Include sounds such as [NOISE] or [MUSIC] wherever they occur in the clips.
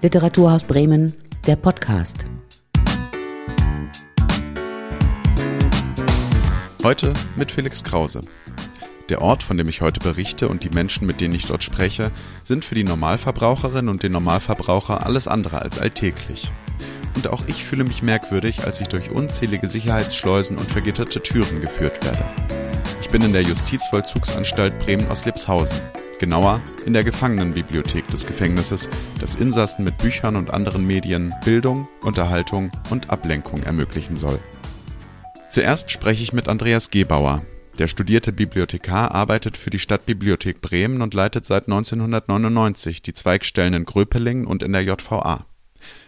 Literaturhaus Bremen, der Podcast. Heute mit Felix Krause. Der Ort, von dem ich heute berichte und die Menschen, mit denen ich dort spreche, sind für die Normalverbraucherin und den Normalverbraucher alles andere als alltäglich. Und auch ich fühle mich merkwürdig, als ich durch unzählige Sicherheitsschleusen und vergitterte Türen geführt werde. Ich bin in der Justizvollzugsanstalt Bremen-Osslipshausen, genauer in der Gefangenenbibliothek des Gefängnisses, das Insassen mit Büchern und anderen Medien Bildung, Unterhaltung und Ablenkung ermöglichen soll. Zuerst spreche ich mit Andreas Gebauer. Der studierte Bibliothekar arbeitet für die Stadtbibliothek Bremen und leitet seit 1999 die Zweigstellen in Gröpelingen und in der JVA.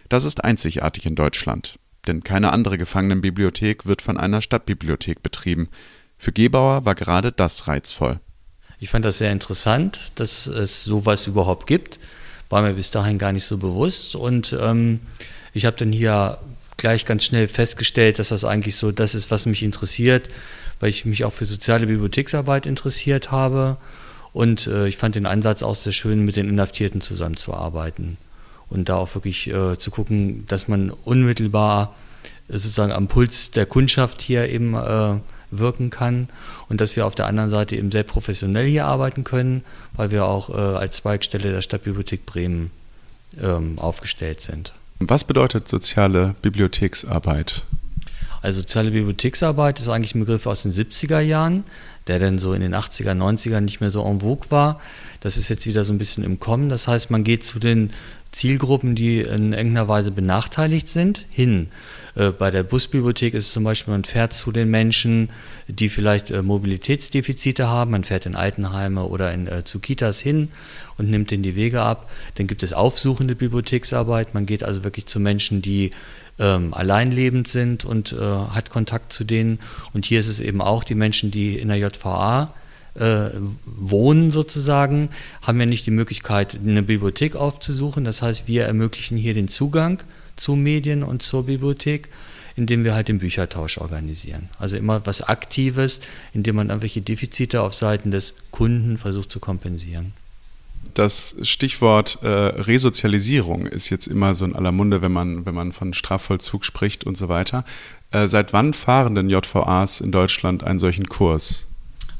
Das ist einzigartig in Deutschland, denn keine andere Gefangenenbibliothek wird von einer Stadtbibliothek betrieben. Für Gebauer war gerade das reizvoll. Ich fand das sehr interessant, dass es sowas überhaupt gibt. War mir bis dahin gar nicht so bewusst. Und ähm, ich habe dann hier gleich ganz schnell festgestellt, dass das eigentlich so das ist, was mich interessiert, weil ich mich auch für soziale Bibliotheksarbeit interessiert habe. Und äh, ich fand den Ansatz auch sehr schön, mit den Inhaftierten zusammenzuarbeiten und da auch wirklich äh, zu gucken, dass man unmittelbar äh, sozusagen am Puls der Kundschaft hier eben äh, wirken kann und dass wir auf der anderen Seite eben sehr professionell hier arbeiten können, weil wir auch äh, als Zweigstelle der Stadtbibliothek Bremen ähm, aufgestellt sind. Was bedeutet soziale Bibliotheksarbeit? Also soziale Bibliotheksarbeit ist eigentlich ein Begriff aus den 70er Jahren, der dann so in den 80er, 90er nicht mehr so en vogue war. Das ist jetzt wieder so ein bisschen im Kommen. Das heißt, man geht zu den Zielgruppen, die in irgendeiner Weise benachteiligt sind, hin. Äh, bei der Busbibliothek ist es zum Beispiel, man fährt zu den Menschen, die vielleicht äh, Mobilitätsdefizite haben, man fährt in Altenheime oder in, äh, zu Kitas hin und nimmt denen die Wege ab. Dann gibt es aufsuchende Bibliotheksarbeit, man geht also wirklich zu Menschen, die ähm, alleinlebend sind und äh, hat Kontakt zu denen. Und hier ist es eben auch die Menschen, die in der JVA äh, wohnen sozusagen, haben ja nicht die Möglichkeit, eine Bibliothek aufzusuchen. Das heißt, wir ermöglichen hier den Zugang zu Medien und zur Bibliothek, indem wir halt den Büchertausch organisieren. Also immer was Aktives, indem man irgendwelche Defizite auf Seiten des Kunden versucht zu kompensieren. Das Stichwort äh, Resozialisierung ist jetzt immer so in aller Munde, wenn man, wenn man von Strafvollzug spricht und so weiter. Äh, seit wann fahren denn JVAs in Deutschland einen solchen Kurs?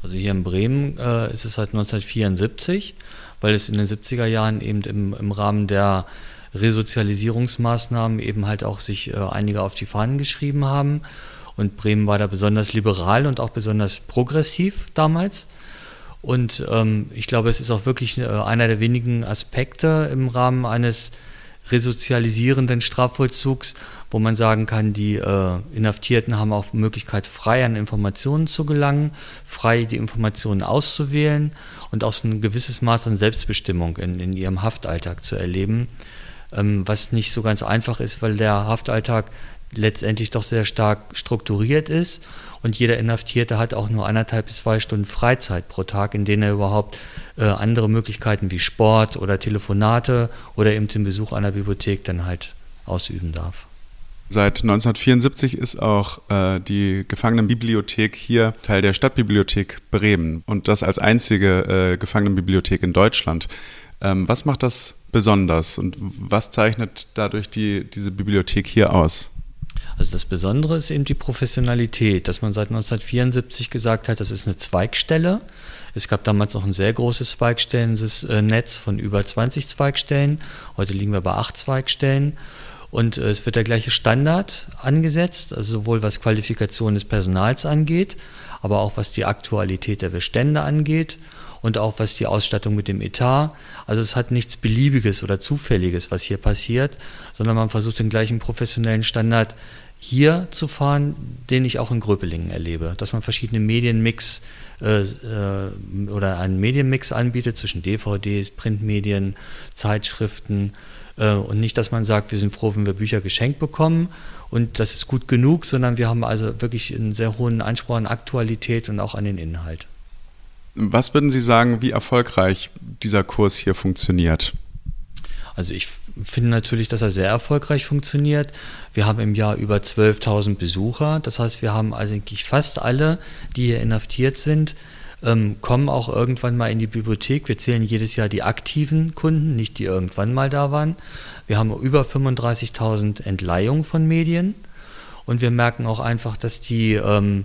Also hier in Bremen äh, ist es seit 1974, weil es in den 70er Jahren eben im, im Rahmen der Resozialisierungsmaßnahmen eben halt auch sich äh, einige auf die Fahnen geschrieben haben. Und Bremen war da besonders liberal und auch besonders progressiv damals. Und ähm, ich glaube, es ist auch wirklich äh, einer der wenigen Aspekte im Rahmen eines resozialisierenden Strafvollzugs, wo man sagen kann, die äh, Inhaftierten haben auch Möglichkeit, frei an Informationen zu gelangen, frei die Informationen auszuwählen und auch ein gewisses Maß an Selbstbestimmung in, in ihrem Haftalltag zu erleben, was nicht so ganz einfach ist, weil der Haftalltag letztendlich doch sehr stark strukturiert ist und jeder Inhaftierte hat auch nur anderthalb bis zwei Stunden Freizeit pro Tag, in denen er überhaupt äh, andere Möglichkeiten wie Sport oder Telefonate oder eben den Besuch einer Bibliothek dann halt ausüben darf. Seit 1974 ist auch äh, die Gefangenenbibliothek hier Teil der Stadtbibliothek Bremen und das als einzige äh, Gefangenenbibliothek in Deutschland. Ähm, was macht das besonders und was zeichnet dadurch die, diese Bibliothek hier aus? Also das Besondere ist eben die Professionalität, dass man seit 1974 gesagt hat, das ist eine Zweigstelle. Es gab damals noch ein sehr großes Zweigstellennetz von über 20 Zweigstellen. Heute liegen wir bei acht Zweigstellen. Und äh, es wird der gleiche Standard angesetzt, also sowohl was Qualifikation des Personals angeht, aber auch was die Aktualität der Bestände angeht und auch was die Ausstattung mit dem Etat. Also es hat nichts Beliebiges oder Zufälliges, was hier passiert, sondern man versucht den gleichen professionellen Standard hier zu fahren, den ich auch in Gröpelingen erlebe, dass man verschiedene Medienmix äh, äh, oder einen Medienmix anbietet zwischen DVDs, Printmedien, Zeitschriften äh, und nicht, dass man sagt, wir sind froh, wenn wir Bücher geschenkt bekommen und das ist gut genug, sondern wir haben also wirklich einen sehr hohen Anspruch an Aktualität und auch an den Inhalt. Was würden Sie sagen, wie erfolgreich dieser Kurs hier funktioniert? Also ich finde natürlich, dass er sehr erfolgreich funktioniert. Wir haben im Jahr über 12.000 Besucher. Das heißt, wir haben eigentlich fast alle, die hier inhaftiert sind, ähm, kommen auch irgendwann mal in die Bibliothek. Wir zählen jedes Jahr die aktiven Kunden, nicht die irgendwann mal da waren. Wir haben über 35.000 Entleihungen von Medien und wir merken auch einfach, dass die ähm,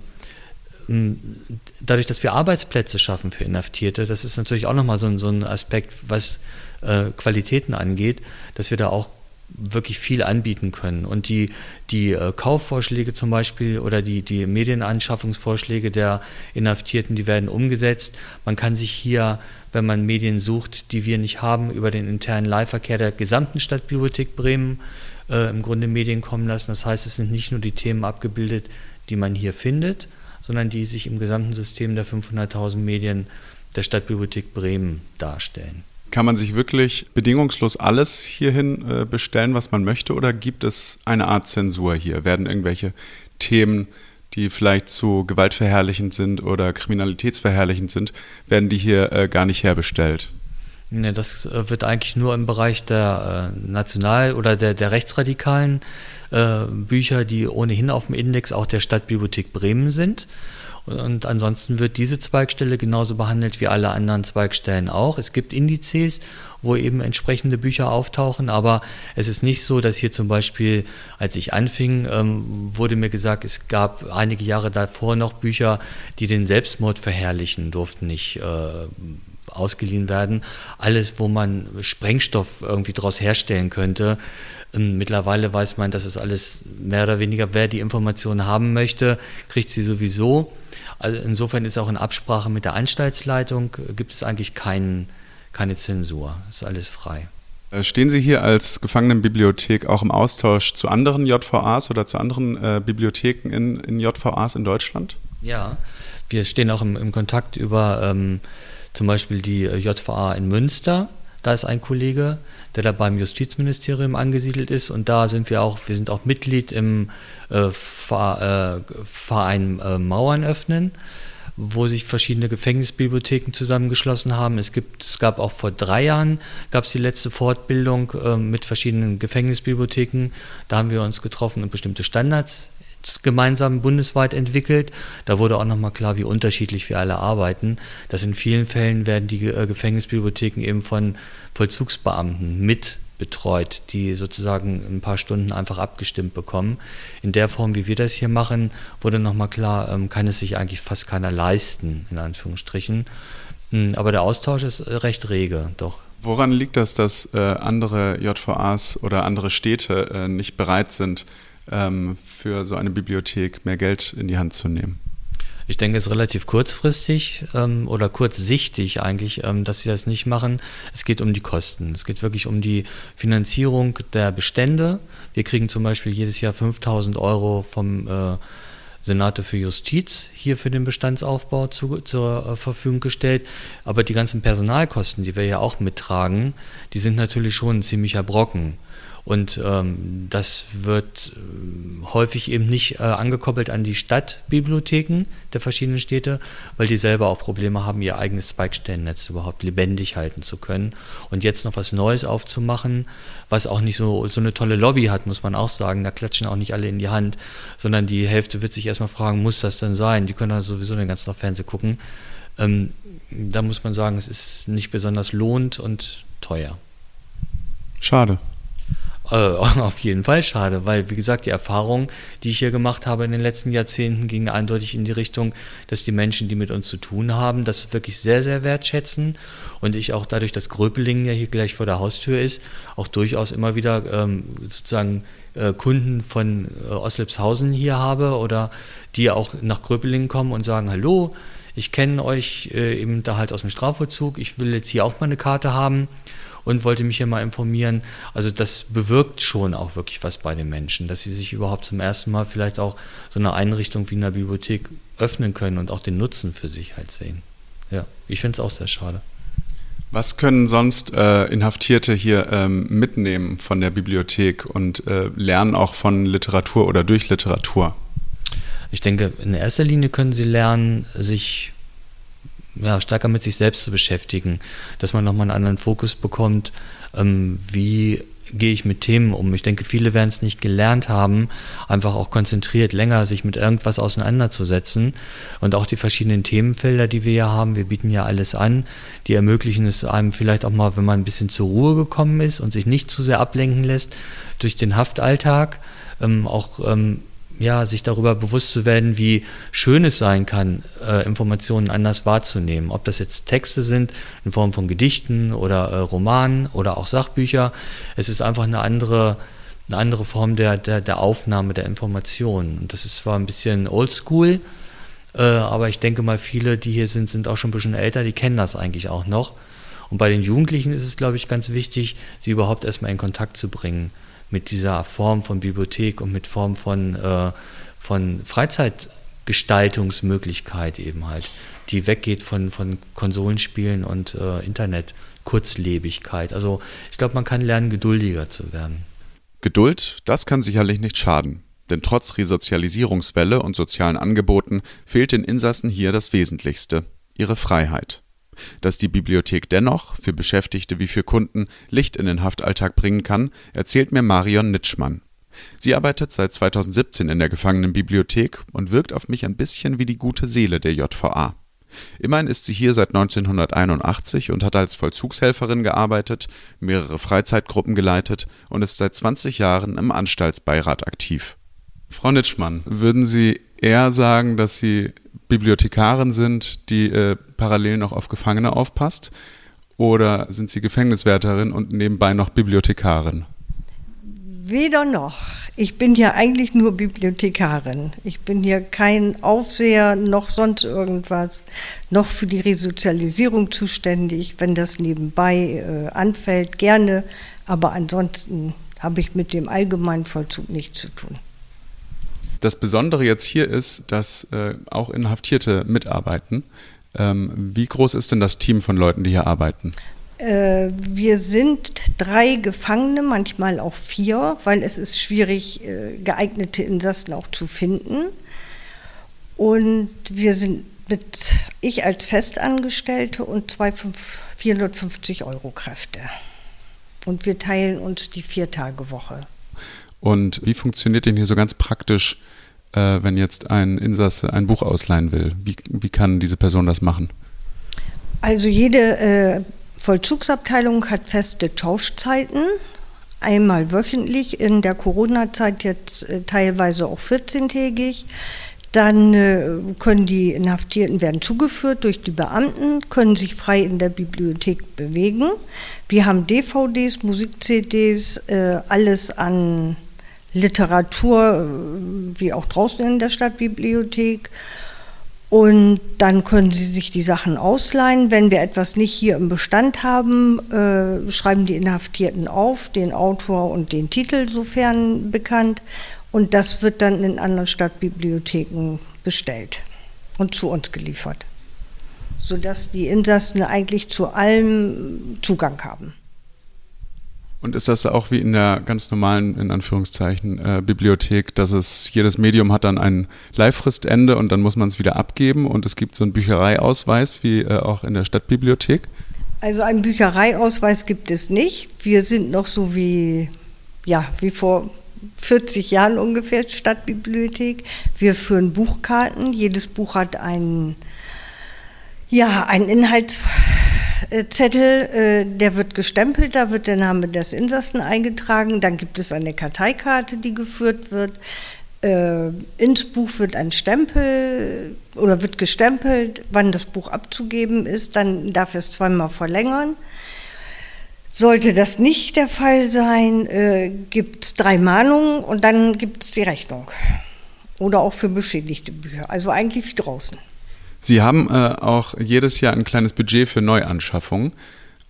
dadurch, dass wir Arbeitsplätze schaffen für Inhaftierte, das ist natürlich auch nochmal so, so ein Aspekt, was äh, Qualitäten angeht, dass wir da auch wirklich viel anbieten können. Und die, die äh, Kaufvorschläge zum Beispiel oder die, die Medienanschaffungsvorschläge der Inhaftierten, die werden umgesetzt. Man kann sich hier, wenn man Medien sucht, die wir nicht haben, über den internen Leihverkehr der gesamten Stadtbibliothek Bremen äh, im Grunde Medien kommen lassen. Das heißt, es sind nicht nur die Themen abgebildet, die man hier findet, sondern die sich im gesamten System der 500.000 Medien der Stadtbibliothek Bremen darstellen. Kann man sich wirklich bedingungslos alles hierhin äh, bestellen, was man möchte, oder gibt es eine Art Zensur hier? Werden irgendwelche Themen, die vielleicht zu gewaltverherrlichend sind oder kriminalitätsverherrlichend sind, werden die hier äh, gar nicht herbestellt? Ne, das äh, wird eigentlich nur im Bereich der äh, National- oder der, der rechtsradikalen äh, Bücher, die ohnehin auf dem Index auch der Stadtbibliothek Bremen sind. Und ansonsten wird diese Zweigstelle genauso behandelt wie alle anderen Zweigstellen auch. Es gibt Indizes, wo eben entsprechende Bücher auftauchen, aber es ist nicht so, dass hier zum Beispiel, als ich anfing, ähm, wurde mir gesagt, es gab einige Jahre davor noch Bücher, die den Selbstmord verherrlichen, durften nicht äh, ausgeliehen werden. Alles, wo man Sprengstoff irgendwie daraus herstellen könnte. Ähm, mittlerweile weiß man, dass es alles mehr oder weniger, wer die Informationen haben möchte, kriegt sie sowieso. Also insofern ist auch in Absprache mit der Anstaltsleitung gibt es eigentlich kein, keine Zensur. Es ist alles frei. Äh, stehen Sie hier als Gefangenenbibliothek auch im Austausch zu anderen JVAs oder zu anderen äh, Bibliotheken in, in JVAs in Deutschland? Ja, wir stehen auch im, im Kontakt über ähm, zum Beispiel die äh, JVA in Münster. Da ist ein Kollege, der da beim Justizministerium angesiedelt ist und da sind wir auch, wir sind auch Mitglied im äh, Verein äh, Mauern öffnen, wo sich verschiedene Gefängnisbibliotheken zusammengeschlossen haben. Es, gibt, es gab auch vor drei Jahren gab es die letzte Fortbildung mit verschiedenen Gefängnisbibliotheken. Da haben wir uns getroffen und bestimmte Standards gemeinsam bundesweit entwickelt. Da wurde auch nochmal klar, wie unterschiedlich wir alle arbeiten. Dass in vielen Fällen werden die äh, Gefängnisbibliotheken eben von Vollzugsbeamten mit betreut, die sozusagen ein paar Stunden einfach abgestimmt bekommen. In der Form, wie wir das hier machen, wurde nochmal klar, ähm, kann es sich eigentlich fast keiner leisten, in Anführungsstrichen. Hm, aber der Austausch ist äh, recht rege, doch. Woran liegt das, dass äh, andere JVAs oder andere Städte nicht bereit sind, für so eine Bibliothek mehr Geld in die Hand zu nehmen? Ich denke, es ist relativ kurzfristig ähm, oder kurzsichtig eigentlich, ähm, dass sie das nicht machen. Es geht um die Kosten. Es geht wirklich um die Finanzierung der Bestände. Wir kriegen zum Beispiel jedes Jahr 5000 Euro vom äh, Senate für Justiz hier für den Bestandsaufbau zu, zur äh, Verfügung gestellt. Aber die ganzen Personalkosten, die wir ja auch mittragen, die sind natürlich schon ein ziemlicher Brocken. Und ähm, das wird äh, häufig eben nicht äh, angekoppelt an die Stadtbibliotheken der verschiedenen Städte, weil die selber auch Probleme haben, ihr eigenes Zweigstellennetz überhaupt lebendig halten zu können. Und jetzt noch was Neues aufzumachen, was auch nicht so, so eine tolle Lobby hat, muss man auch sagen. Da klatschen auch nicht alle in die Hand, sondern die Hälfte wird sich erstmal fragen, muss das denn sein? Die können dann sowieso den ganzen Tag Fernsehen gucken. Ähm, da muss man sagen, es ist nicht besonders lohnt und teuer. Schade. Äh, [LAUGHS] auf jeden Fall schade, weil wie gesagt, die Erfahrung, die ich hier gemacht habe in den letzten Jahrzehnten, ging eindeutig in die Richtung, dass die Menschen, die mit uns zu tun haben, das wirklich sehr, sehr wertschätzen und ich auch dadurch, dass Gröpelingen ja hier gleich vor der Haustür ist, auch durchaus immer wieder ähm, sozusagen äh, Kunden von äh, Oslipshausen hier habe oder die auch nach Gröpelingen kommen und sagen, hallo, ich kenne euch äh, eben da halt aus dem Strafvollzug, ich will jetzt hier auch mal eine Karte haben und wollte mich hier mal informieren. Also das bewirkt schon auch wirklich was bei den Menschen, dass sie sich überhaupt zum ersten Mal vielleicht auch so eine Einrichtung wie eine Bibliothek öffnen können und auch den Nutzen für sich halt sehen. Ja, ich finde es auch sehr schade. Was können sonst äh, Inhaftierte hier ähm, mitnehmen von der Bibliothek und äh, lernen auch von Literatur oder durch Literatur? Ich denke, in erster Linie können sie lernen, sich ja, stärker mit sich selbst zu beschäftigen, dass man nochmal einen anderen Fokus bekommt, ähm, wie gehe ich mit Themen um. Ich denke, viele werden es nicht gelernt haben, einfach auch konzentriert länger sich mit irgendwas auseinanderzusetzen. Und auch die verschiedenen Themenfelder, die wir ja haben, wir bieten ja alles an, die ermöglichen es einem vielleicht auch mal, wenn man ein bisschen zur Ruhe gekommen ist und sich nicht zu sehr ablenken lässt durch den Haftalltag, ähm, auch ähm, ja, sich darüber bewusst zu werden, wie schön es sein kann, äh, Informationen anders wahrzunehmen. Ob das jetzt Texte sind in Form von Gedichten oder äh, Romanen oder auch Sachbücher. Es ist einfach eine andere, eine andere Form der, der, der Aufnahme der Informationen. Und das ist zwar ein bisschen oldschool, äh, aber ich denke mal, viele, die hier sind, sind auch schon ein bisschen älter, die kennen das eigentlich auch noch. Und bei den Jugendlichen ist es, glaube ich, ganz wichtig, sie überhaupt erstmal in Kontakt zu bringen mit dieser Form von Bibliothek und mit Form von, äh, von Freizeitgestaltungsmöglichkeit eben halt, die weggeht von, von Konsolenspielen und äh, Internet. Also ich glaube, man kann lernen, geduldiger zu werden. Geduld, das kann sicherlich nicht schaden. Denn trotz Resozialisierungswelle und sozialen Angeboten fehlt den Insassen hier das Wesentlichste, ihre Freiheit. Dass die Bibliothek dennoch, für Beschäftigte wie für Kunden, Licht in den Haftalltag bringen kann, erzählt mir Marion Nitschmann. Sie arbeitet seit 2017 in der Gefangenenbibliothek und wirkt auf mich ein bisschen wie die gute Seele der JVA. Immerhin ist sie hier seit 1981 und hat als Vollzugshelferin gearbeitet, mehrere Freizeitgruppen geleitet und ist seit 20 Jahren im Anstaltsbeirat aktiv. Frau Nitschmann, würden Sie eher sagen, dass Sie Bibliothekarin sind, die äh, parallel noch auf Gefangene aufpasst? Oder sind Sie Gefängniswärterin und nebenbei noch Bibliothekarin? Weder noch. Ich bin ja eigentlich nur Bibliothekarin. Ich bin hier kein Aufseher noch sonst irgendwas, noch für die Resozialisierung zuständig, wenn das nebenbei äh, anfällt, gerne. Aber ansonsten habe ich mit dem Allgemeinvollzug nichts zu tun. Das Besondere jetzt hier ist, dass äh, auch Inhaftierte mitarbeiten. Ähm, wie groß ist denn das Team von Leuten, die hier arbeiten? Äh, wir sind drei Gefangene, manchmal auch vier, weil es ist schwierig, äh, geeignete Insassen auch zu finden. Und wir sind mit ich als Festangestellte und zwei 450 Euro Kräfte. Und wir teilen uns die Vier-Tage-Woche. Und wie funktioniert denn hier so ganz praktisch, äh, wenn jetzt ein Insasse ein Buch ausleihen will? Wie, wie kann diese Person das machen? Also jede äh, Vollzugsabteilung hat feste Tauschzeiten, einmal wöchentlich, in der Corona-Zeit jetzt äh, teilweise auch 14-tägig. Dann äh, können die Inhaftierten werden zugeführt durch die Beamten, können sich frei in der Bibliothek bewegen. Wir haben DVDs, Musik-CDs, äh, alles an Literatur, äh, wie auch draußen in der Stadtbibliothek. Und dann können Sie sich die Sachen ausleihen. Wenn wir etwas nicht hier im Bestand haben, äh, schreiben die Inhaftierten auf, den Autor und den Titel, sofern bekannt. Und das wird dann in anderen Stadtbibliotheken bestellt und zu uns geliefert, sodass die Insassen eigentlich zu allem Zugang haben. Und ist das auch wie in der ganz normalen, in Anführungszeichen, äh, Bibliothek, dass es jedes Medium hat dann ein Leihfristende und dann muss man es wieder abgeben und es gibt so einen Büchereiausweis wie äh, auch in der Stadtbibliothek? Also einen Büchereiausweis gibt es nicht. Wir sind noch so wie, ja, wie vor 40 Jahren ungefähr Stadtbibliothek. Wir führen Buchkarten. Jedes Buch hat einen, ja, einen Inhalts Zettel, äh, der wird gestempelt, da wird der Name des Insassen eingetragen, dann gibt es eine Karteikarte, die geführt wird. Äh, ins Buch wird ein Stempel oder wird gestempelt, wann das Buch abzugeben ist, dann darf es zweimal verlängern. Sollte das nicht der Fall sein, äh, gibt es drei Mahnungen und dann gibt es die Rechnung. Oder auch für beschädigte Bücher. Also eigentlich wie draußen. Sie haben äh, auch jedes Jahr ein kleines Budget für Neuanschaffungen.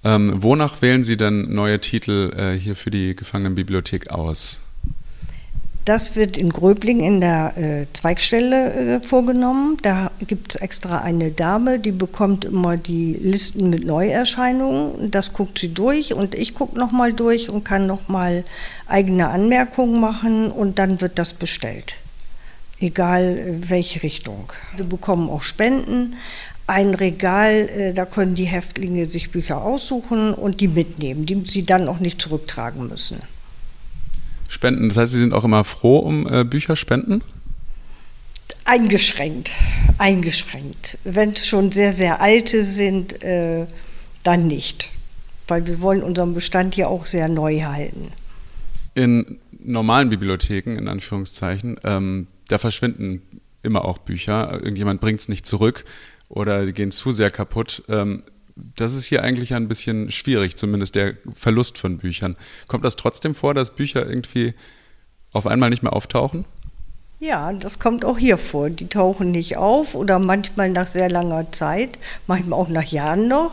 Ähm, wonach wählen Sie denn neue Titel äh, hier für die Gefangenenbibliothek aus? Das wird in Gröbling in der äh, Zweigstelle äh, vorgenommen. Da gibt es extra eine Dame, die bekommt immer die Listen mit Neuerscheinungen. Das guckt sie durch und ich gucke nochmal durch und kann nochmal eigene Anmerkungen machen und dann wird das bestellt egal welche Richtung. Wir bekommen auch Spenden, ein Regal, äh, da können die Häftlinge sich Bücher aussuchen und die mitnehmen, die sie dann auch nicht zurücktragen müssen. Spenden, das heißt, Sie sind auch immer froh um äh, Bücherspenden? Eingeschränkt, eingeschränkt. Wenn es schon sehr, sehr alte sind, äh, dann nicht. Weil wir wollen unseren Bestand hier auch sehr neu halten. In normalen Bibliotheken, in Anführungszeichen, ähm, da verschwinden immer auch Bücher. Irgendjemand bringt es nicht zurück oder die gehen zu sehr kaputt. Ähm, das ist hier eigentlich ein bisschen schwierig, zumindest der Verlust von Büchern. Kommt das trotzdem vor, dass Bücher irgendwie auf einmal nicht mehr auftauchen? Ja, das kommt auch hier vor. Die tauchen nicht auf oder manchmal nach sehr langer Zeit, manchmal auch nach Jahren noch.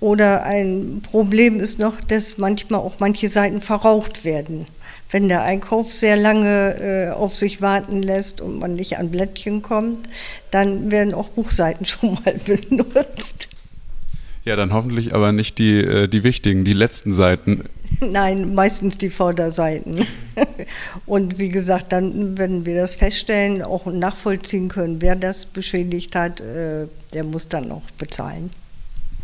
Oder ein Problem ist noch, dass manchmal auch manche Seiten verraucht werden wenn der Einkauf sehr lange äh, auf sich warten lässt und man nicht an Blättchen kommt, dann werden auch Buchseiten [LAUGHS] schon mal benutzt. Ja, dann hoffentlich aber nicht die, äh, die wichtigen, die letzten Seiten. Nein, meistens die Vorderseiten. [LAUGHS] Und wie gesagt, dann, wenn wir das feststellen, auch nachvollziehen können, wer das beschädigt hat, äh, der muss dann auch bezahlen.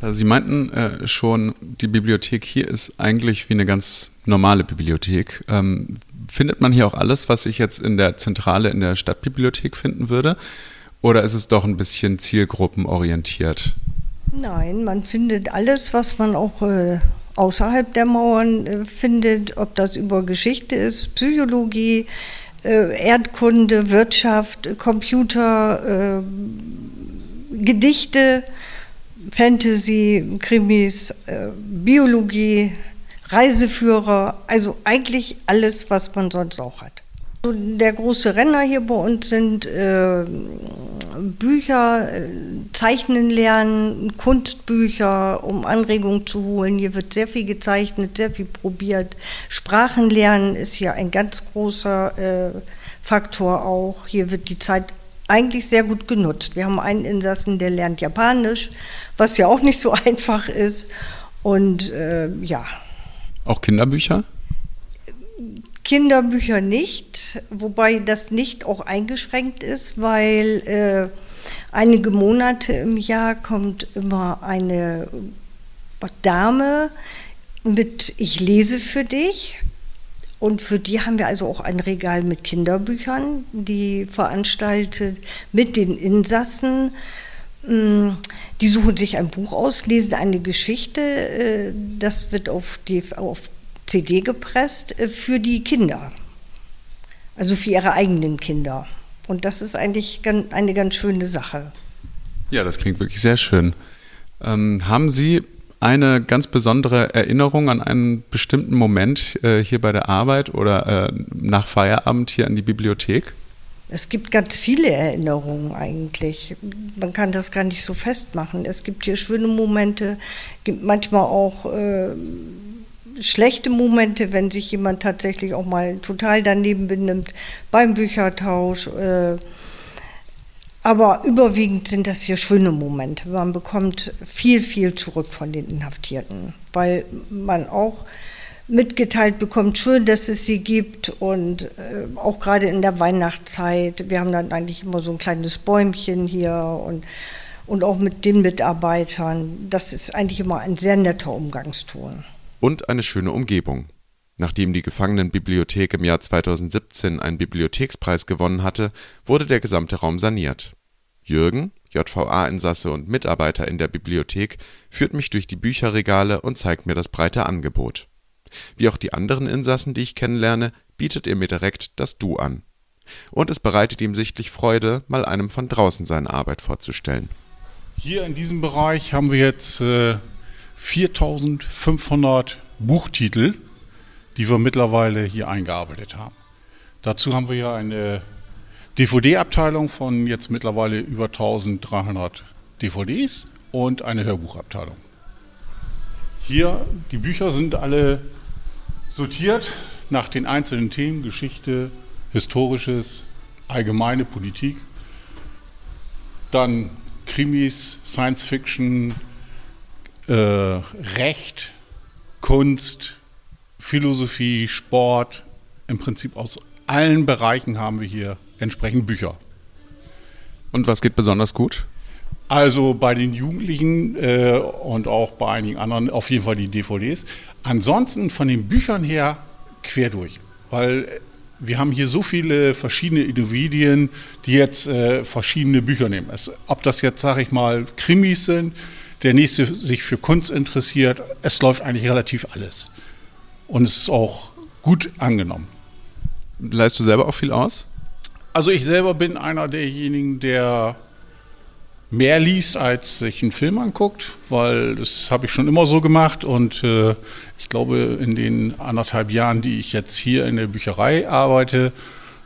Sie meinten äh, schon, die Bibliothek hier ist eigentlich wie eine ganz normale Bibliothek. Ähm, findet man hier auch alles, was ich jetzt in der Zentrale in der Stadtbibliothek finden würde? Oder ist es doch ein bisschen zielgruppenorientiert? Nein, man findet alles, was man auch äh, außerhalb der Mauern äh, findet, ob das über Geschichte ist, Psychologie, äh, Erdkunde, Wirtschaft, Computer, äh, Gedichte Fantasy, Krimis, äh, Biologie, Reiseführer, also eigentlich alles, was man sonst auch hat. Der große Renner hier bei uns sind äh, Bücher, Zeichnen lernen, Kunstbücher, um Anregungen zu holen. Hier wird sehr viel gezeichnet, sehr viel probiert. Sprachen lernen ist hier ein ganz großer äh, Faktor auch. Hier wird die Zeit eigentlich sehr gut genutzt. Wir haben einen Insassen, der lernt Japanisch, was ja auch nicht so [LAUGHS] einfach ist. Und äh, ja. Auch Kinderbücher? Kinderbücher nicht, wobei das nicht auch eingeschränkt ist, weil äh, einige Monate im Jahr kommt immer eine Dame mit Ich lese für dich und für die haben wir also auch ein Regal mit Kinderbüchern, die veranstaltet mit den Insassen. Mm, die suchen sich ein Buch aus, lesen eine Geschichte, äh, das wird auf, die, auf CD gepresst äh, für die Kinder, also für ihre eigenen Kinder. Und das ist eigentlich eine ganz schöne Sache. Ja, das klingt wirklich sehr schön. Ähm, haben Sie eine ganz besondere Erinnerung an einen bestimmten Moment äh, hier bei der Arbeit oder äh, nach Feierabend hier an die Bibliothek? Es gibt ganz viele Erinnerungen eigentlich. Man kann das gar nicht so festmachen. Es gibt hier schöne Momente, gibt manchmal auch äh, schlechte Momente, wenn sich jemand tatsächlich auch mal total daneben benimmt beim Büchertausch. Äh, aber überwiegend sind das hier schöne Momente. Man bekommt viel, viel zurück von den Inhaftierten, weil man auch mitgeteilt bekommt, schön, dass es sie gibt und äh, auch gerade in der Weihnachtszeit. Wir haben dann eigentlich immer so ein kleines Bäumchen hier und, und auch mit den Mitarbeitern. Das ist eigentlich immer ein sehr netter Umgangston. Und eine schöne Umgebung. Nachdem die Gefangenenbibliothek im Jahr 2017 einen Bibliothekspreis gewonnen hatte, wurde der gesamte Raum saniert. Jürgen, JVA-Insasse und Mitarbeiter in der Bibliothek, führt mich durch die Bücherregale und zeigt mir das breite Angebot. Wie auch die anderen Insassen, die ich kennenlerne, bietet er mir direkt das Du an. Und es bereitet ihm sichtlich Freude, mal einem von draußen seine Arbeit vorzustellen. Hier in diesem Bereich haben wir jetzt äh, 4500 Buchtitel die wir mittlerweile hier eingearbeitet haben. Dazu haben wir hier eine DVD-Abteilung von jetzt mittlerweile über 1300 DVDs und eine Hörbuchabteilung. Hier, die Bücher sind alle sortiert nach den einzelnen Themen, Geschichte, Historisches, allgemeine Politik, dann Krimis, Science Fiction, äh, Recht, Kunst, Philosophie, Sport, im Prinzip aus allen Bereichen haben wir hier entsprechend Bücher. Und was geht besonders gut? Also bei den Jugendlichen äh, und auch bei einigen anderen auf jeden Fall die DVDs. Ansonsten von den Büchern her quer durch, weil wir haben hier so viele verschiedene Individuen, die jetzt äh, verschiedene Bücher nehmen. Es, ob das jetzt, sage ich mal, Krimis sind, der nächste sich für Kunst interessiert, es läuft eigentlich relativ alles. Und es ist auch gut angenommen. Leist du selber auch viel aus? Also ich selber bin einer derjenigen, der mehr liest, als sich einen Film anguckt, weil das habe ich schon immer so gemacht und äh, ich glaube, in den anderthalb Jahren, die ich jetzt hier in der Bücherei arbeite,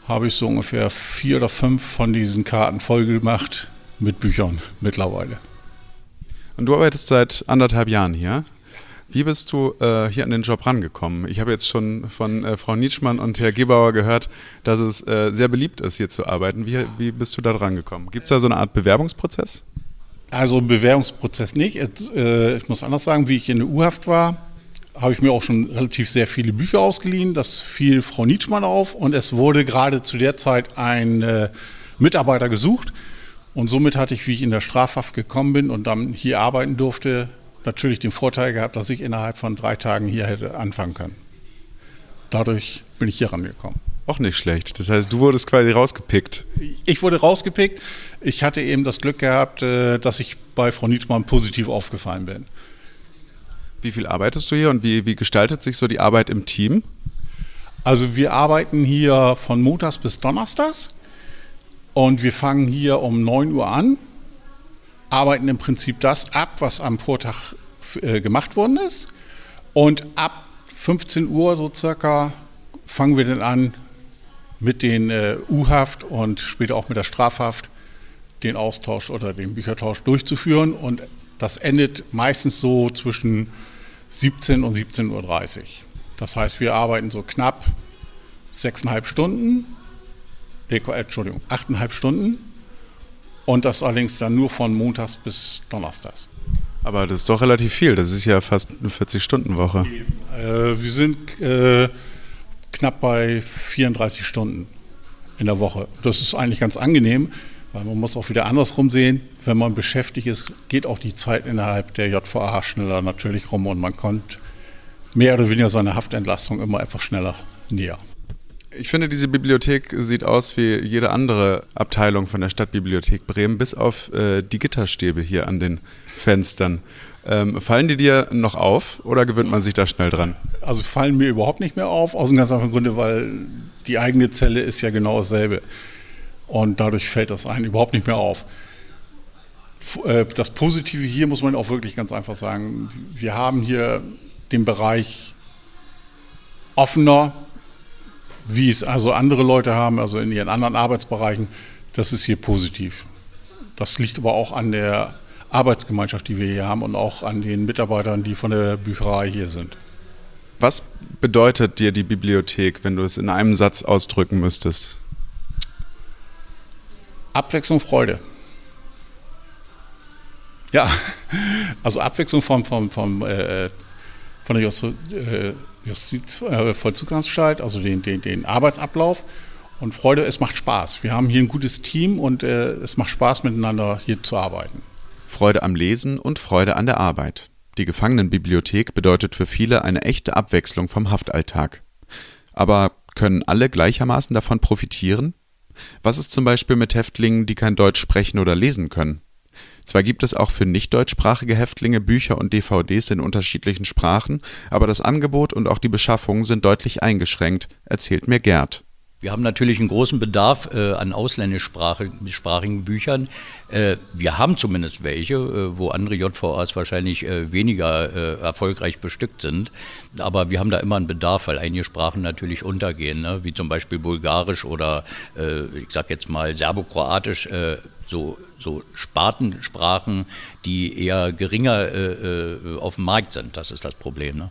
habe ich so ungefähr vier oder fünf von diesen Karten voll gemacht mit Büchern mittlerweile. Und du arbeitest seit anderthalb Jahren hier. Wie bist du äh, hier an den Job rangekommen? Ich habe jetzt schon von äh, Frau Nietzschmann und Herr Gebauer gehört, dass es äh, sehr beliebt ist, hier zu arbeiten. Wie, wie bist du da rangekommen? Gibt es da so eine Art Bewerbungsprozess? Also Bewerbungsprozess nicht. Äh, ich muss anders sagen, wie ich in der U-Haft war, habe ich mir auch schon relativ sehr viele Bücher ausgeliehen. Das fiel Frau Nietzschmann auf und es wurde gerade zu der Zeit ein äh, Mitarbeiter gesucht. Und somit hatte ich, wie ich in der Strafhaft gekommen bin und dann hier arbeiten durfte, natürlich den Vorteil gehabt, dass ich innerhalb von drei Tagen hier hätte anfangen können. Dadurch bin ich hier rangekommen. Auch nicht schlecht. Das heißt, du wurdest quasi rausgepickt. Ich wurde rausgepickt. Ich hatte eben das Glück gehabt, äh, dass ich bei Frau Nietzschmann positiv aufgefallen bin. Wie viel arbeitest du hier und wie, wie gestaltet sich so die Arbeit im Team? Also wir arbeiten hier von Montags bis Donnerstags und wir fangen hier um 9 Uhr an arbeiten im Prinzip das ab, was am Vortag äh, gemacht worden ist. Und ab 15 Uhr so circa fangen wir dann an, mit den äh, U-Haft und später auch mit der Strafhaft den Austausch oder den Büchertausch durchzuführen. Und das endet meistens so zwischen 17 und 17.30 Uhr. Das heißt, wir arbeiten so knapp sechseinhalb Stunden, Entschuldigung, achteinhalb Stunden und das allerdings dann nur von Montags bis Donnerstags. Aber das ist doch relativ viel. Das ist ja fast eine 40-Stunden-Woche. Äh, wir sind äh, knapp bei 34 Stunden in der Woche. Das ist eigentlich ganz angenehm, weil man muss auch wieder andersrum sehen. Wenn man beschäftigt ist, geht auch die Zeit innerhalb der JVA schneller natürlich rum und man kommt mehr oder weniger seiner Haftentlastung immer etwas schneller näher. Ich finde, diese Bibliothek sieht aus wie jede andere Abteilung von der Stadtbibliothek Bremen, bis auf äh, die Gitterstäbe hier an den Fenstern. Ähm, fallen die dir noch auf oder gewöhnt man sich da schnell dran? Also fallen mir überhaupt nicht mehr auf, aus einem ganz einfachen Grunde, weil die eigene Zelle ist ja genau dasselbe. Und dadurch fällt das einem überhaupt nicht mehr auf. Äh, das Positive hier muss man auch wirklich ganz einfach sagen, wir haben hier den Bereich offener, wie es also andere Leute haben, also in ihren anderen Arbeitsbereichen, das ist hier positiv. Das liegt aber auch an der Arbeitsgemeinschaft, die wir hier haben und auch an den Mitarbeitern, die von der Bücherei hier sind. Was bedeutet dir die Bibliothek, wenn du es in einem Satz ausdrücken müsstest? Abwechslung, Freude. Ja, [LAUGHS] also Abwechslung vom, vom, vom, äh, von der Just, äh, Justizvollzugsanstalt, äh, also den, den, den Arbeitsablauf. Und Freude, es macht Spaß. Wir haben hier ein gutes Team und äh, es macht Spaß, miteinander hier zu arbeiten. Freude am Lesen und Freude an der Arbeit. Die Gefangenenbibliothek bedeutet für viele eine echte Abwechslung vom Haftalltag. Aber können alle gleichermaßen davon profitieren? Was ist zum Beispiel mit Häftlingen, die kein Deutsch sprechen oder lesen können? Zwar gibt es auch für nicht deutschsprachige Häftlinge Bücher und DVDs in unterschiedlichen Sprachen, aber das Angebot und auch die Beschaffung sind deutlich eingeschränkt, erzählt mir Gerd. Wir haben natürlich einen großen Bedarf äh, an ausländischsprachigen Büchern. Äh, wir haben zumindest welche, äh, wo andere JVAs wahrscheinlich äh, weniger äh, erfolgreich bestückt sind. Aber wir haben da immer einen Bedarf, weil einige Sprachen natürlich untergehen, ne? wie zum Beispiel Bulgarisch oder äh, ich sag jetzt mal Serbokroatisch so, so Spartensprachen, die eher geringer äh, auf dem Markt sind. Das ist das Problem. Ne?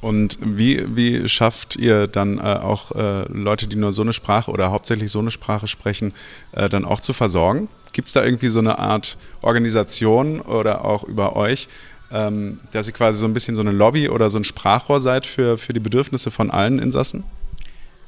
Und wie, wie schafft ihr dann äh, auch äh, Leute, die nur so eine Sprache oder hauptsächlich so eine Sprache sprechen, äh, dann auch zu versorgen? Gibt es da irgendwie so eine Art Organisation oder auch über euch, ähm, dass ihr quasi so ein bisschen so eine Lobby oder so ein Sprachrohr seid für, für die Bedürfnisse von allen Insassen?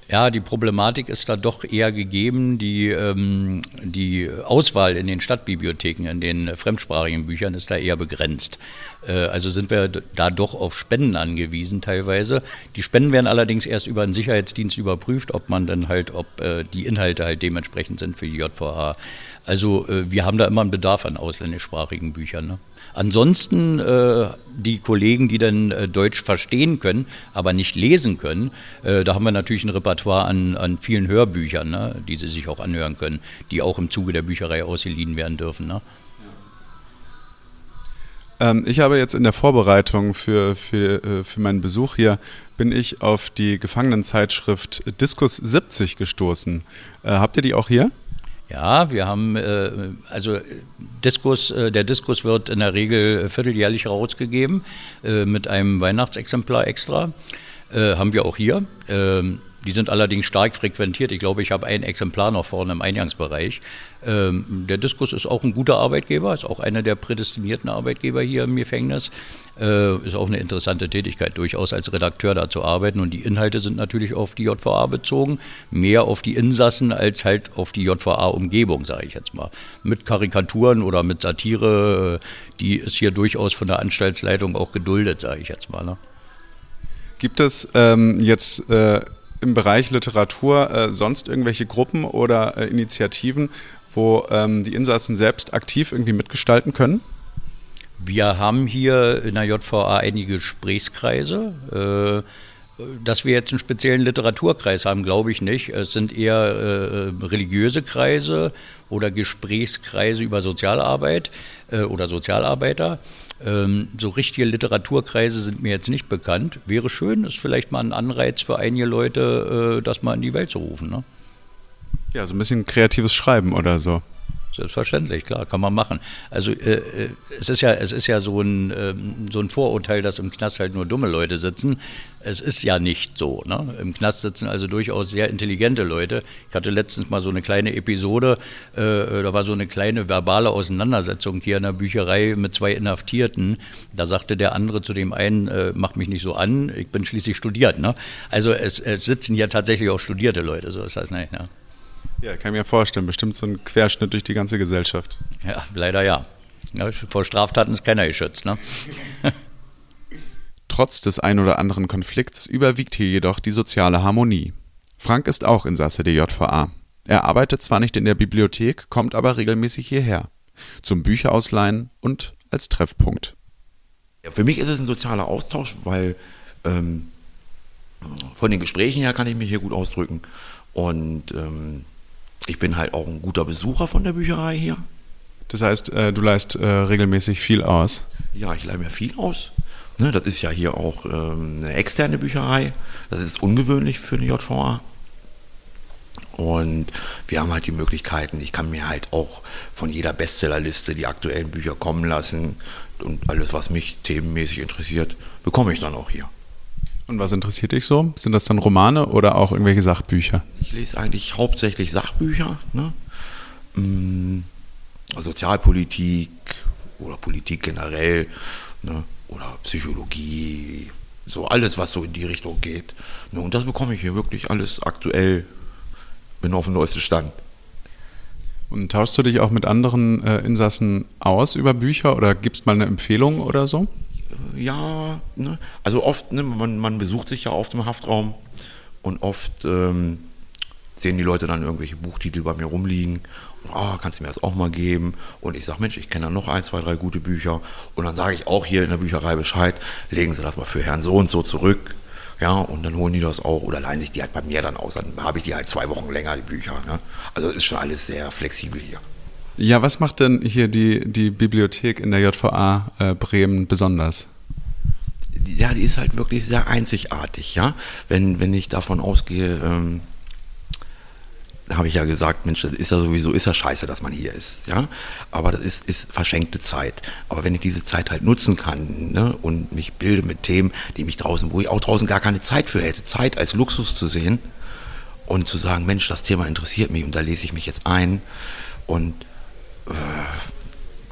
Ja, die Problematik ist da doch eher gegeben. Die, ähm, die Auswahl in den Stadtbibliotheken, in den fremdsprachigen Büchern ist da eher begrenzt. Äh, also sind wir da doch auf Spenden angewiesen teilweise. Die Spenden werden allerdings erst über einen Sicherheitsdienst überprüft, ob man dann halt, ob äh, die Inhalte halt dementsprechend sind für die JVA. Also äh, wir haben da immer einen Bedarf an ausländischsprachigen Büchern. Ne? Ansonsten äh, die Kollegen, die dann äh, Deutsch verstehen können, aber nicht lesen können, äh, da haben wir natürlich ein Repertoire an, an vielen Hörbüchern, ne, die sie sich auch anhören können, die auch im Zuge der Bücherei ausgeliehen werden dürfen. Ne. Ähm, ich habe jetzt in der Vorbereitung für, für, äh, für meinen Besuch hier, bin ich auf die Gefangenenzeitschrift Diskus 70 gestoßen. Äh, habt ihr die auch hier? Ja, wir haben, äh, also Diskus, äh, der Diskus wird in der Regel vierteljährlich rausgegeben äh, mit einem Weihnachtsexemplar extra. Äh, haben wir auch hier. Die sind allerdings stark frequentiert. Ich glaube, ich habe ein Exemplar noch vorne im Eingangsbereich. Ähm, der Diskus ist auch ein guter Arbeitgeber, ist auch einer der prädestinierten Arbeitgeber hier im Gefängnis. Äh, ist auch eine interessante Tätigkeit, durchaus als Redakteur da zu arbeiten. Und die Inhalte sind natürlich auf die JVA bezogen, mehr auf die Insassen als halt auf die JVA-Umgebung, sage ich jetzt mal. Mit Karikaturen oder mit Satire, äh, die ist hier durchaus von der Anstaltsleitung auch geduldet, sage ich jetzt mal. Ne? Gibt es ähm, jetzt äh, im Bereich Literatur äh, sonst irgendwelche Gruppen oder äh, Initiativen, wo ähm, die Insassen selbst aktiv irgendwie mitgestalten können? Wir haben hier in der JVA einige Gesprächskreise. Äh, dass wir jetzt einen speziellen Literaturkreis haben, glaube ich nicht. Es sind eher äh, religiöse Kreise oder Gesprächskreise über Sozialarbeit äh, oder Sozialarbeiter. Ähm, so richtige Literaturkreise sind mir jetzt nicht bekannt. Wäre schön, ist vielleicht mal ein Anreiz für einige Leute, äh, das mal in die Welt zu rufen. Ne? Ja, so ein bisschen kreatives Schreiben oder so. Selbstverständlich, klar, kann man machen. Also äh, äh, es ist ja, es ist ja so ein, äh, so ein Vorurteil, dass im Knast halt nur dumme Leute sitzen. Es ist ja nicht so. Ne? Im Knast sitzen also durchaus sehr intelligente Leute. Ich hatte letztens mal so eine kleine Episode, äh, da war so eine kleine verbale Auseinandersetzung hier in der Bücherei mit zwei Inhaftierten. Da sagte der andere zu dem einen, äh, mach mich nicht so an, ich bin schließlich studiert. Ne? Also es, es sitzen ja tatsächlich auch studierte Leute, so ist das nicht. Ne? Ja, kann ich mir vorstellen. Bestimmt so ein Querschnitt durch die ganze Gesellschaft. Ja, leider ja. ja vor Straftaten ist keiner geschützt. Ne? [LAUGHS] Trotz des ein oder anderen Konflikts überwiegt hier jedoch die soziale Harmonie. Frank ist auch Insasse der JVA. Er arbeitet zwar nicht in der Bibliothek, kommt aber regelmäßig hierher. Zum Bücherausleihen und als Treffpunkt. Ja, für mich ist es ein sozialer Austausch, weil ähm, von den Gesprächen her kann ich mich hier gut ausdrücken. Und ähm, ich bin halt auch ein guter Besucher von der Bücherei hier. Das heißt, äh, du leist äh, regelmäßig viel aus? Ja, ich leihe mir viel aus. Ne, das ist ja hier auch ähm, eine externe Bücherei. Das ist ungewöhnlich für eine JVA. Und wir haben halt die Möglichkeiten, ich kann mir halt auch von jeder Bestsellerliste die aktuellen Bücher kommen lassen. Und alles, was mich themenmäßig interessiert, bekomme ich dann auch hier. Und was interessiert dich so? Sind das dann Romane oder auch irgendwelche Sachbücher? Ich lese eigentlich hauptsächlich Sachbücher. Ne? Mm, Sozialpolitik oder Politik generell ne? oder Psychologie, so alles, was so in die Richtung geht. Ne? Und das bekomme ich hier wirklich alles aktuell, bin auf dem neuesten Stand. Und tauschst du dich auch mit anderen äh, Insassen aus über Bücher oder gibst mal eine Empfehlung oder so? Ja, ne? also oft, ne, man, man besucht sich ja oft im Haftraum und oft ähm, sehen die Leute dann irgendwelche Buchtitel bei mir rumliegen. Oh, kannst du mir das auch mal geben? Und ich sage, Mensch, ich kenne da noch ein, zwei, drei gute Bücher. Und dann sage ich auch hier in der Bücherei Bescheid, legen Sie das mal für Herrn so und so zurück. Ja, und dann holen die das auch oder leihen sich die halt bei mir dann aus. Dann habe ich die halt zwei Wochen länger, die Bücher. Ne? Also ist schon alles sehr flexibel hier. Ja, was macht denn hier die, die Bibliothek in der JVA äh, Bremen besonders? Ja, die ist halt wirklich sehr einzigartig, ja. Wenn, wenn ich davon ausgehe, ähm, habe ich ja gesagt, Mensch, das ist ja sowieso, ist ja scheiße, dass man hier ist, ja. Aber das ist, ist verschenkte Zeit. Aber wenn ich diese Zeit halt nutzen kann ne, und mich bilde mit Themen, die mich draußen, wo ich auch draußen gar keine Zeit für hätte, Zeit als Luxus zu sehen und zu sagen, Mensch, das Thema interessiert mich und da lese ich mich jetzt ein und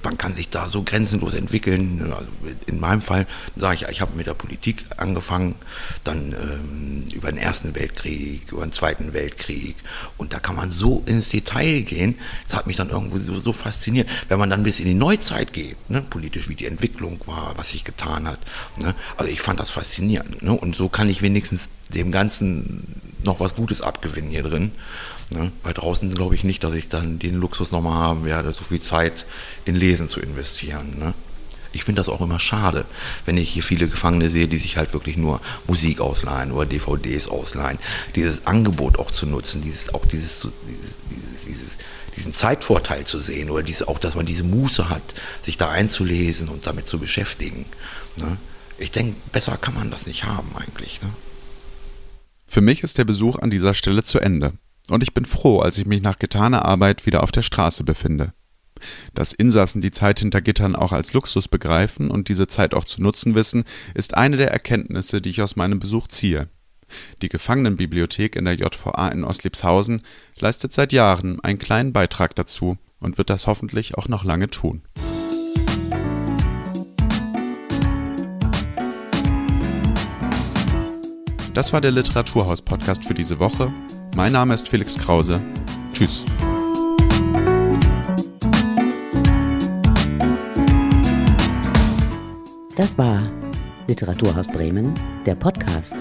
man kann sich da so grenzenlos entwickeln. Also in meinem Fall sage ich ich habe mit der Politik angefangen, dann ähm, über den Ersten Weltkrieg, über den Zweiten Weltkrieg und da kann man so ins Detail gehen. Das hat mich dann irgendwo so, so fasziniert. Wenn man dann bis in die Neuzeit geht, ne, politisch, wie die Entwicklung war, was sich getan hat. Ne, also ich fand das faszinierend. Ne, und so kann ich wenigstens dem Ganzen noch was Gutes abgewinnen hier drin. Ne? Bei draußen glaube ich nicht, dass ich dann den Luxus nochmal haben werde, so viel Zeit in Lesen zu investieren. Ne? Ich finde das auch immer schade, wenn ich hier viele Gefangene sehe, die sich halt wirklich nur Musik ausleihen oder DVDs ausleihen. Dieses Angebot auch zu nutzen, dieses, auch dieses, dieses, dieses diesen Zeitvorteil zu sehen oder diese, auch, dass man diese Muße hat, sich da einzulesen und damit zu beschäftigen. Ne? Ich denke, besser kann man das nicht haben eigentlich. Ne? Für mich ist der Besuch an dieser Stelle zu Ende und ich bin froh, als ich mich nach getaner Arbeit wieder auf der Straße befinde. Dass Insassen die Zeit hinter Gittern auch als Luxus begreifen und diese Zeit auch zu nutzen wissen, ist eine der Erkenntnisse, die ich aus meinem Besuch ziehe. Die Gefangenenbibliothek in der JVA in Ostliebshausen leistet seit Jahren einen kleinen Beitrag dazu und wird das hoffentlich auch noch lange tun. Das war der Literaturhaus-Podcast für diese Woche. Mein Name ist Felix Krause. Tschüss. Das war Literaturhaus Bremen, der Podcast.